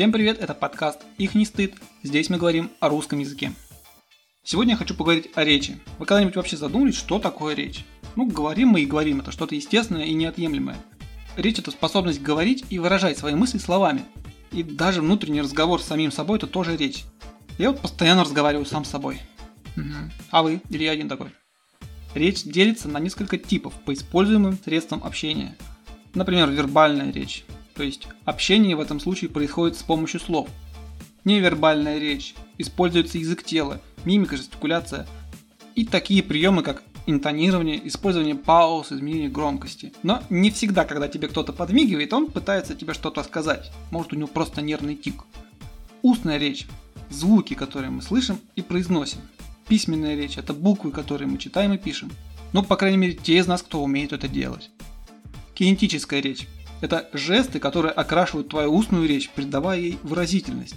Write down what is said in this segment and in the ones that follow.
Всем привет, это подкаст «Их не стыд». Здесь мы говорим о русском языке. Сегодня я хочу поговорить о речи. Вы когда-нибудь вообще задумались, что такое речь? Ну, говорим мы и говорим, это что-то естественное и неотъемлемое. Речь – это способность говорить и выражать свои мысли словами. И даже внутренний разговор с самим собой – это тоже речь. Я вот постоянно разговариваю сам с собой. Угу. А вы? Или я один такой? Речь делится на несколько типов по используемым средствам общения. Например, вербальная речь, то есть общение в этом случае происходит с помощью слов. Невербальная речь, используется язык тела, мимика, жестикуляция и такие приемы, как интонирование, использование пауз, изменение громкости. Но не всегда, когда тебе кто-то подмигивает, он пытается тебе что-то сказать. Может у него просто нервный тик. Устная речь – звуки, которые мы слышим и произносим. Письменная речь – это буквы, которые мы читаем и пишем. Ну, по крайней мере, те из нас, кто умеет это делать. Кинетическая речь – это жесты, которые окрашивают твою устную речь, придавая ей выразительность.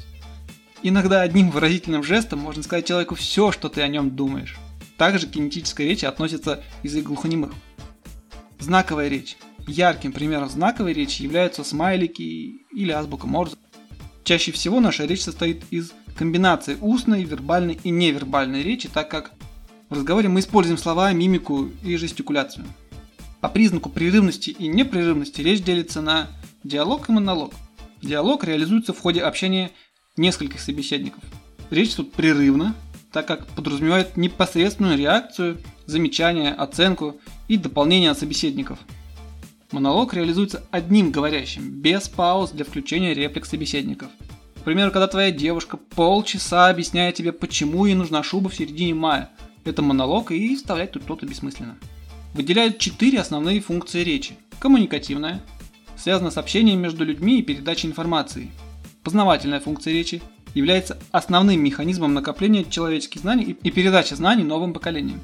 Иногда одним выразительным жестом можно сказать человеку все, что ты о нем думаешь. Также к кинетической речи относится язык глухонемых. Знаковая речь. Ярким примером знаковой речи являются смайлики или азбука Морзе. Чаще всего наша речь состоит из комбинации устной, вербальной и невербальной речи, так как в разговоре мы используем слова, мимику и жестикуляцию. По признаку прерывности и непрерывности речь делится на диалог и монолог. Диалог реализуется в ходе общения нескольких собеседников. Речь тут прерывна, так как подразумевает непосредственную реакцию, замечание, оценку и дополнение от собеседников. Монолог реализуется одним говорящим, без пауз для включения реплик собеседников – к примеру, когда твоя девушка полчаса объясняет тебе, почему ей нужна шуба в середине мая. Это монолог и вставлять тут что-то бессмысленно. Выделяют четыре основные функции речи. Коммуникативная, связана с общением между людьми и передачей информации. Познавательная функция речи является основным механизмом накопления человеческих знаний и передачи знаний новым поколениям.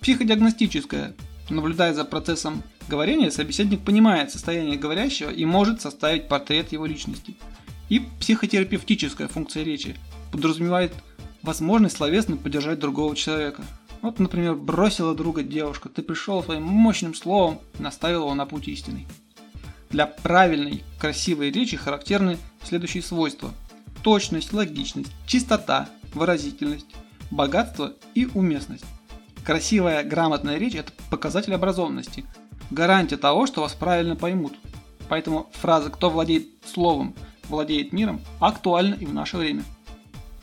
Психодиагностическая. Наблюдая за процессом говорения, собеседник понимает состояние говорящего и может составить портрет его личности – и психотерапевтическая функция речи подразумевает возможность словесно поддержать другого человека. Вот, например, бросила друга девушка, ты пришел своим мощным словом и наставил его на путь истинный. Для правильной, красивой речи характерны следующие свойства. Точность, логичность, чистота, выразительность, богатство и уместность. Красивая, грамотная речь – это показатель образованности, гарантия того, что вас правильно поймут. Поэтому фраза «кто владеет словом» владеет миром, актуально и в наше время.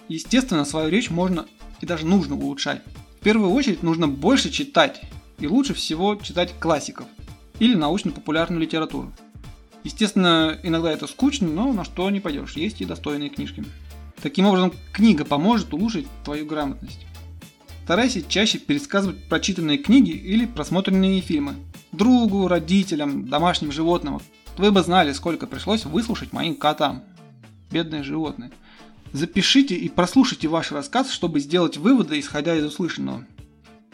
Естественно, свою речь можно и даже нужно улучшать. В первую очередь нужно больше читать, и лучше всего читать классиков или научно-популярную литературу. Естественно, иногда это скучно, но на что не пойдешь, есть и достойные книжки. Таким образом, книга поможет улучшить твою грамотность. Старайся чаще пересказывать прочитанные книги или просмотренные фильмы другу, родителям, домашним животным, вы бы знали, сколько пришлось выслушать моим котам. Бедные животные. Запишите и прослушайте ваш рассказ, чтобы сделать выводы, исходя из услышанного.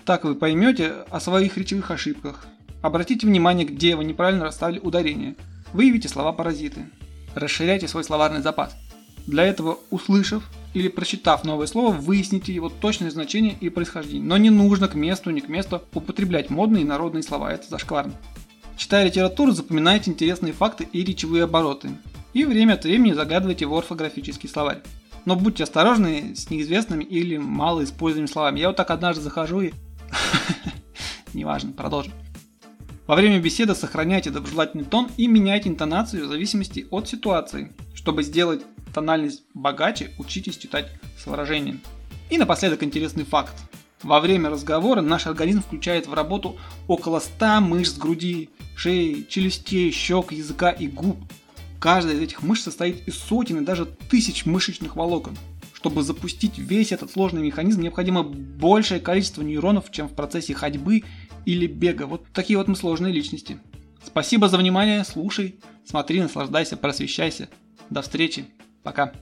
Так вы поймете о своих речевых ошибках. Обратите внимание, где вы неправильно расставили ударение. Выявите слова-паразиты. Расширяйте свой словарный запас. Для этого, услышав или прочитав новое слово, выясните его точное значение и происхождение. Но не нужно к месту, не к месту употреблять модные и народные слова, это зашкварно. Читая литературу, запоминайте интересные факты и речевые обороты. И время от времени заглядывайте в орфографический словарь. Но будьте осторожны с неизвестными или малоиспользуемыми словами. Я вот так однажды захожу и... Неважно, продолжим. Во время беседы сохраняйте доброжелательный тон и меняйте интонацию в зависимости от ситуации. Чтобы сделать тональность богаче, учитесь читать с выражением. И напоследок интересный факт. Во время разговора наш организм включает в работу около 100 мышц груди, шеи, челюстей, щек, языка и губ. Каждая из этих мышц состоит из сотен и даже тысяч мышечных волокон. Чтобы запустить весь этот сложный механизм, необходимо большее количество нейронов, чем в процессе ходьбы или бега. Вот такие вот мы сложные личности. Спасибо за внимание, слушай, смотри, наслаждайся, просвещайся. До встречи, пока.